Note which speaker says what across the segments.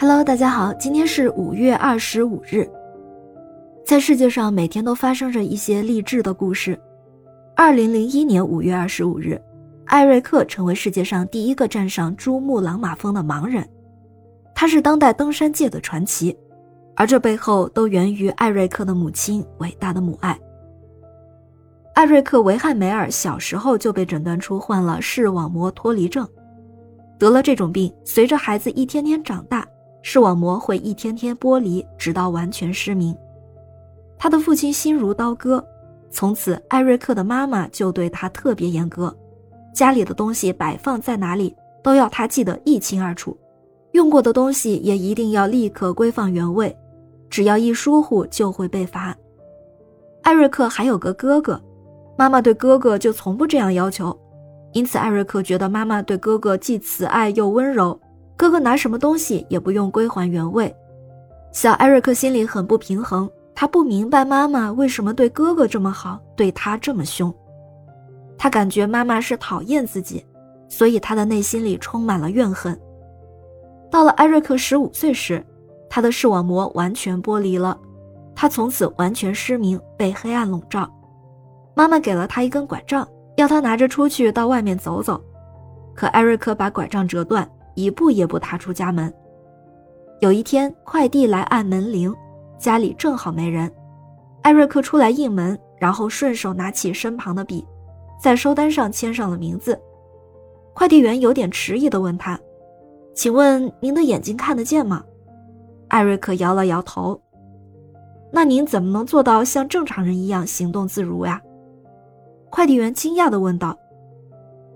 Speaker 1: Hello，大家好，今天是五月二十五日。在世界上每天都发生着一些励志的故事。二零零一年五月二十五日，艾瑞克成为世界上第一个站上珠穆朗玛峰的盲人，他是当代登山界的传奇，而这背后都源于艾瑞克的母亲伟大的母爱。艾瑞克·维汉梅尔小时候就被诊断出患了视网膜脱离症，得了这种病，随着孩子一天天长大。视网膜会一天天剥离，直到完全失明。他的父亲心如刀割，从此艾瑞克的妈妈就对他特别严格，家里的东西摆放在哪里都要他记得一清二楚，用过的东西也一定要立刻归放原位，只要一疏忽就会被罚。艾瑞克还有个哥哥，妈妈对哥哥就从不这样要求，因此艾瑞克觉得妈妈对哥哥既慈爱又温柔。哥哥拿什么东西也不用归还原位，小艾瑞克心里很不平衡，他不明白妈妈为什么对哥哥这么好，对他这么凶。他感觉妈妈是讨厌自己，所以他的内心里充满了怨恨。到了艾瑞克十五岁时，他的视网膜完全剥离了，他从此完全失明，被黑暗笼罩。妈妈给了他一根拐杖，要他拿着出去到外面走走，可艾瑞克把拐杖折断。一步也不踏出家门。有一天，快递来按门铃，家里正好没人。艾瑞克出来应门，然后顺手拿起身旁的笔，在收单上签上了名字。快递员有点迟疑地问他：“请问您的眼睛看得见吗？”艾瑞克摇了摇头。“那您怎么能做到像正常人一样行动自如呀？”快递员惊讶地问道。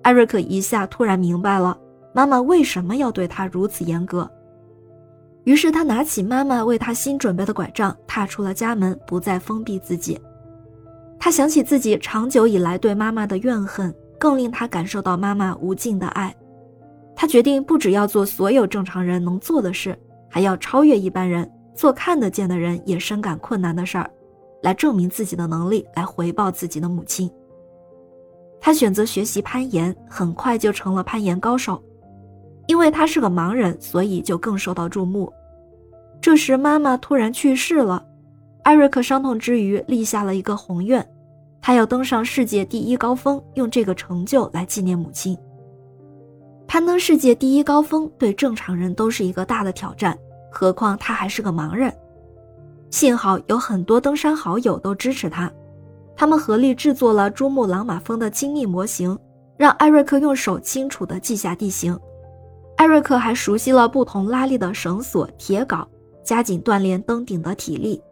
Speaker 1: 艾瑞克一下突然明白了。妈妈为什么要对他如此严格？于是他拿起妈妈为他新准备的拐杖，踏出了家门，不再封闭自己。他想起自己长久以来对妈妈的怨恨，更令他感受到妈妈无尽的爱。他决定不只要做所有正常人能做的事，还要超越一般人，做看得见的人也深感困难的事儿，来证明自己的能力，来回报自己的母亲。他选择学习攀岩，很快就成了攀岩高手。因为他是个盲人，所以就更受到注目。这时，妈妈突然去世了，艾瑞克伤痛之余立下了一个宏愿，他要登上世界第一高峰，用这个成就来纪念母亲。攀登世界第一高峰对正常人都是一个大的挑战，何况他还是个盲人。幸好有很多登山好友都支持他，他们合力制作了珠穆朗玛峰的精密模型，让艾瑞克用手清楚地记下地形。艾瑞克还熟悉了不同拉力的绳索、铁镐，加紧锻炼登顶的体力。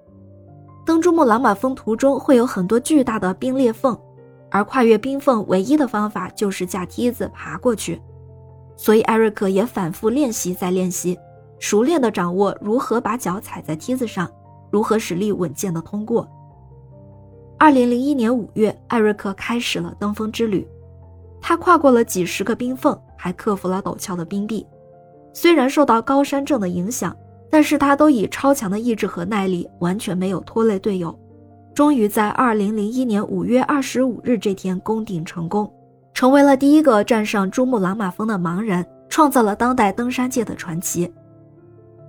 Speaker 1: 登珠穆朗玛峰途中会有很多巨大的冰裂缝，而跨越冰缝唯一的方法就是架梯子爬过去。所以艾瑞克也反复练习再练习，熟练地掌握如何把脚踩在梯子上，如何使力稳健地通过。二零零一年五月，艾瑞克开始了登峰之旅，他跨过了几十个冰缝。还克服了陡峭的冰壁，虽然受到高山症的影响，但是他都以超强的意志和耐力，完全没有拖累队友。终于在二零零一年五月二十五日这天攻顶成功，成为了第一个站上珠穆朗玛峰的盲人，创造了当代登山界的传奇。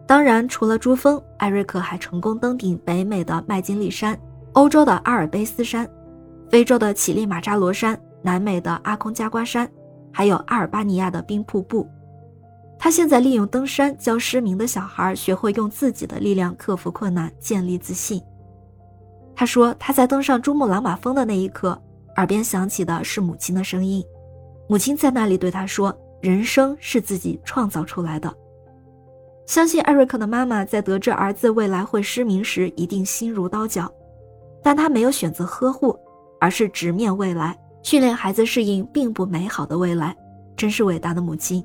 Speaker 1: 当然，除了珠峰，艾瑞克还成功登顶北美的麦金利山、欧洲的阿尔卑斯山、非洲的乞力马扎罗山、南美的阿空加瓜山。还有阿尔巴尼亚的冰瀑布，他现在利用登山教失明的小孩学会用自己的力量克服困难，建立自信。他说，他在登上珠穆朗玛峰的那一刻，耳边响起的是母亲的声音，母亲在那里对他说：“人生是自己创造出来的。”相信艾瑞克的妈妈在得知儿子未来会失明时，一定心如刀绞，但她没有选择呵护，而是直面未来。训练孩子适应并不美好的未来，真是伟大的母亲。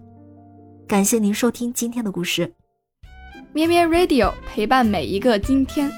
Speaker 1: 感谢您收听今天的故事，
Speaker 2: 咩咩 Radio 陪伴每一个今天。